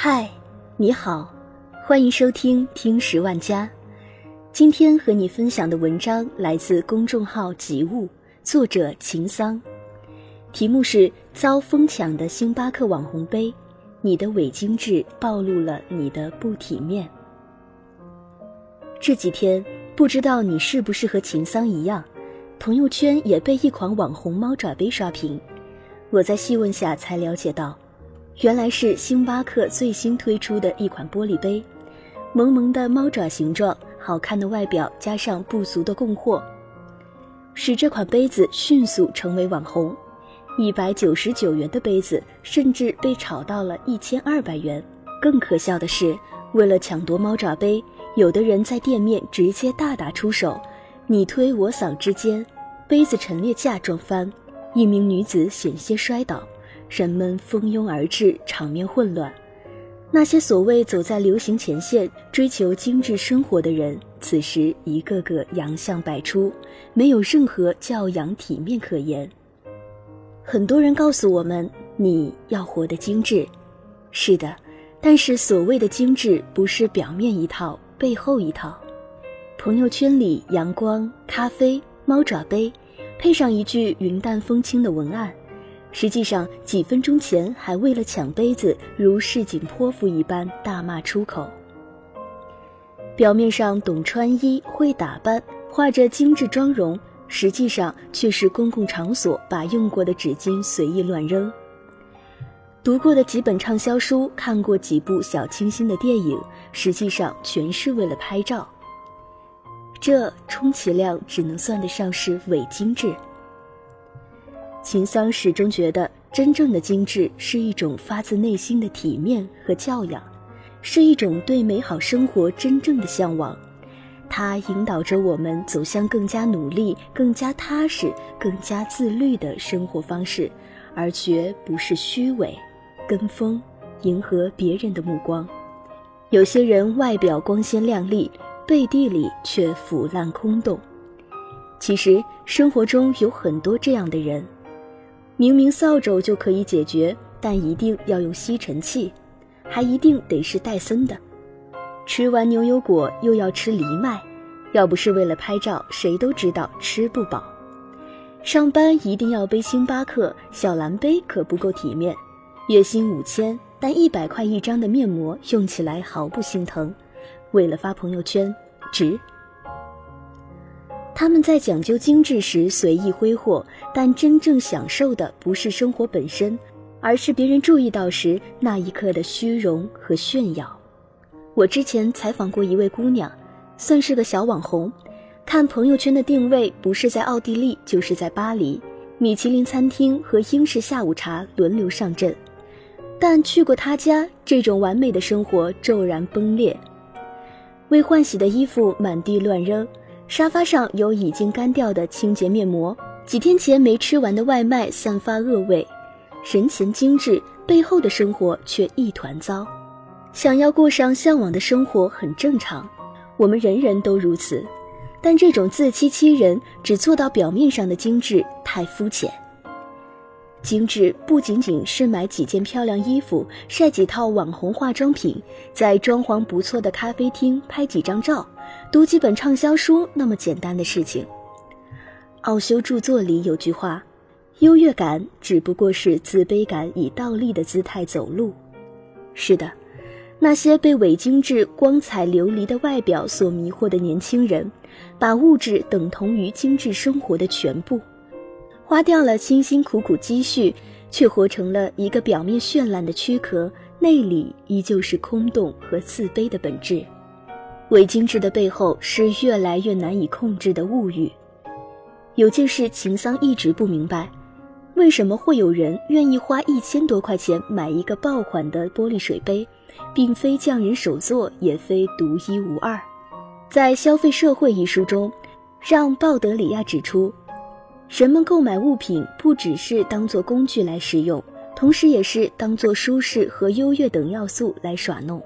嗨，你好，欢迎收听听十万家。今天和你分享的文章来自公众号“吉物”，作者秦桑，题目是“遭疯抢的星巴克网红杯，你的伪精致暴露了你的不体面”。这几天，不知道你是不是和秦桑一样，朋友圈也被一款网红猫爪杯刷屏。我在细问下才了解到。原来是星巴克最新推出的一款玻璃杯，萌萌的猫爪形状，好看的外表加上不俗的供货，使这款杯子迅速成为网红。一百九十九元的杯子甚至被炒到了一千二百元。更可笑的是，为了抢夺猫爪杯，有的人在店面直接大打出手，你推我搡之间，杯子陈列架撞翻，一名女子险些摔倒。人们蜂拥而至，场面混乱。那些所谓走在流行前线、追求精致生活的人，此时一个个洋相百出，没有任何教养体面可言。很多人告诉我们，你要活得精致。是的，但是所谓的精致，不是表面一套，背后一套。朋友圈里阳光、咖啡、猫爪杯，配上一句云淡风轻的文案。实际上，几分钟前还为了抢杯子如市井泼妇一般大骂出口。表面上懂穿衣、会打扮，画着精致妆容，实际上却是公共场所把用过的纸巾随意乱扔。读过的几本畅销书，看过几部小清新的电影，实际上全是为了拍照。这充其量只能算得上是伪精致。秦桑始终觉得，真正的精致是一种发自内心的体面和教养，是一种对美好生活真正的向往。它引导着我们走向更加努力、更加踏实、更加自律的生活方式，而绝不是虚伪、跟风、迎合别人的目光。有些人外表光鲜亮丽，背地里却腐烂空洞。其实生活中有很多这样的人。明明扫帚就可以解决，但一定要用吸尘器，还一定得是戴森的。吃完牛油果又要吃藜麦，要不是为了拍照，谁都知道吃不饱。上班一定要背星巴克小蓝杯，可不够体面。月薪五千，但一百块一张的面膜用起来毫不心疼。为了发朋友圈，值。他们在讲究精致时随意挥霍，但真正享受的不是生活本身，而是别人注意到时那一刻的虚荣和炫耀。我之前采访过一位姑娘，算是个小网红，看朋友圈的定位不是在奥地利就是在巴黎，米其林餐厅和英式下午茶轮流上阵。但去过她家，这种完美的生活骤然崩裂，未换洗的衣服满地乱扔。沙发上有已经干掉的清洁面膜，几天前没吃完的外卖散发恶味，神情精致，背后的生活却一团糟。想要过上向往的生活很正常，我们人人都如此，但这种自欺欺人，只做到表面上的精致太肤浅。精致不仅仅是买几件漂亮衣服，晒几套网红化妆品，在装潢不错的咖啡厅拍几张照。读几本畅销书那么简单的事情。奥修著作里有句话：“优越感只不过是自卑感以倒立的姿态走路。”是的，那些被伪精致、光彩流离的外表所迷惑的年轻人，把物质等同于精致生活的全部，花掉了辛辛苦苦积蓄，却活成了一个表面绚烂的躯壳，内里依旧是空洞和自卑的本质。伪精致的背后是越来越难以控制的物欲。有件事，秦桑一直不明白，为什么会有人愿意花一千多块钱买一个爆款的玻璃水杯，并非匠人手作，也非独一无二。在《消费社会》一书中，让·鲍德里亚指出，人们购买物品不只是当做工具来使用，同时也是当做舒适和优越等要素来耍弄。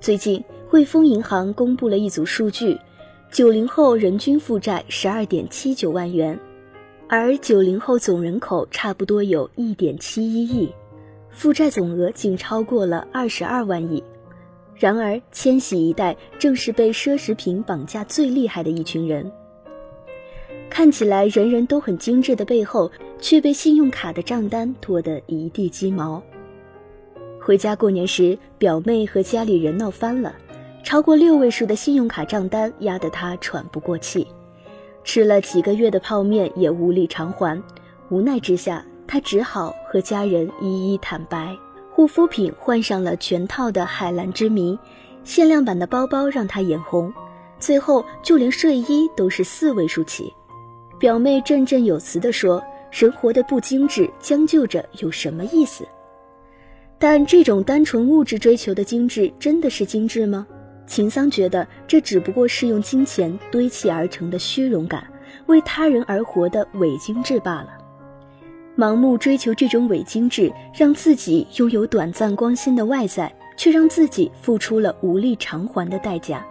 最近。汇丰银行公布了一组数据：九零后人均负债十二点七九万元，而九零后总人口差不多有一点七一亿，负债总额竟超过了二十二万亿。然而，千禧一代正是被奢侈品绑架最厉害的一群人。看起来人人都很精致的背后，却被信用卡的账单拖得一地鸡毛。回家过年时，表妹和家里人闹翻了，超过六位数的信用卡账单压得她喘不过气，吃了几个月的泡面也无力偿还。无奈之下，她只好和家人一一坦白。护肤品换上了全套的海蓝之谜，限量版的包包让她眼红，最后就连睡衣都是四位数起。表妹振振有词地说：“人活得不精致，将就着有什么意思？”但这种单纯物质追求的精致，真的是精致吗？秦桑觉得这只不过是用金钱堆砌而成的虚荣感，为他人而活的伪精致罢了。盲目追求这种伪精致，让自己拥有短暂光鲜的外在，却让自己付出了无力偿还的代价。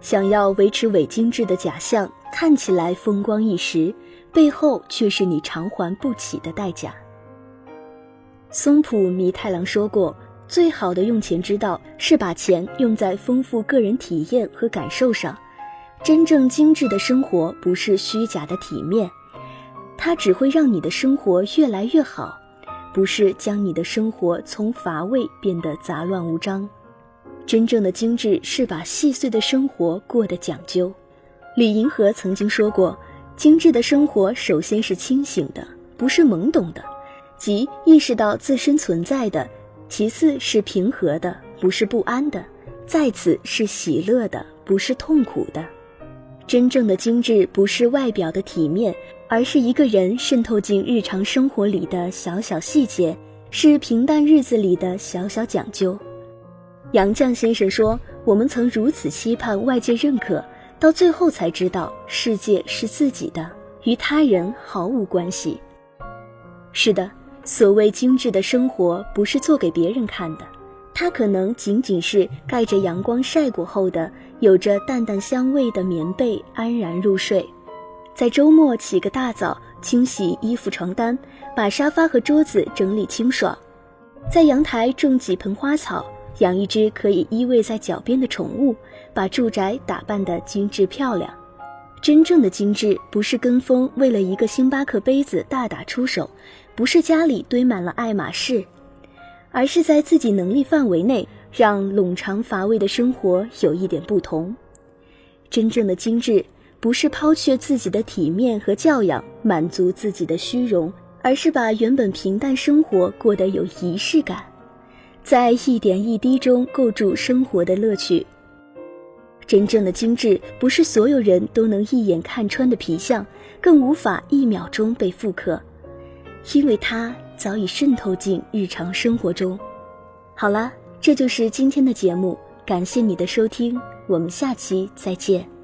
想要维持伪精致的假象。看起来风光一时，背后却是你偿还不起的代价。松浦弥太郎说过：“最好的用钱之道是把钱用在丰富个人体验和感受上。真正精致的生活不是虚假的体面，它只会让你的生活越来越好，不是将你的生活从乏味变得杂乱无章。真正的精致是把细碎的生活过得讲究。”李银河曾经说过：“精致的生活首先是清醒的，不是懵懂的，即意识到自身存在的；其次是平和的，不是不安的；再次是喜乐的，不是痛苦的。真正的精致不是外表的体面，而是一个人渗透进日常生活里的小小细节，是平淡日子里的小小讲究。”杨绛先生说：“我们曾如此期盼外界认可。”到最后才知道，世界是自己的，与他人毫无关系。是的，所谓精致的生活，不是做给别人看的，它可能仅仅是盖着阳光晒过后的，有着淡淡香味的棉被，安然入睡。在周末起个大早，清洗衣服、床单，把沙发和桌子整理清爽，在阳台种几盆花草。养一只可以依偎在脚边的宠物，把住宅打扮得精致漂亮。真正的精致，不是跟风为了一个星巴克杯子大打出手，不是家里堆满了爱马仕，而是在自己能力范围内，让冗长乏味的生活有一点不同。真正的精致，不是抛却自己的体面和教养，满足自己的虚荣，而是把原本平淡生活过得有仪式感。在一点一滴中构筑生活的乐趣。真正的精致，不是所有人都能一眼看穿的皮相，更无法一秒钟被复刻，因为它早已渗透进日常生活中。好了，这就是今天的节目，感谢你的收听，我们下期再见。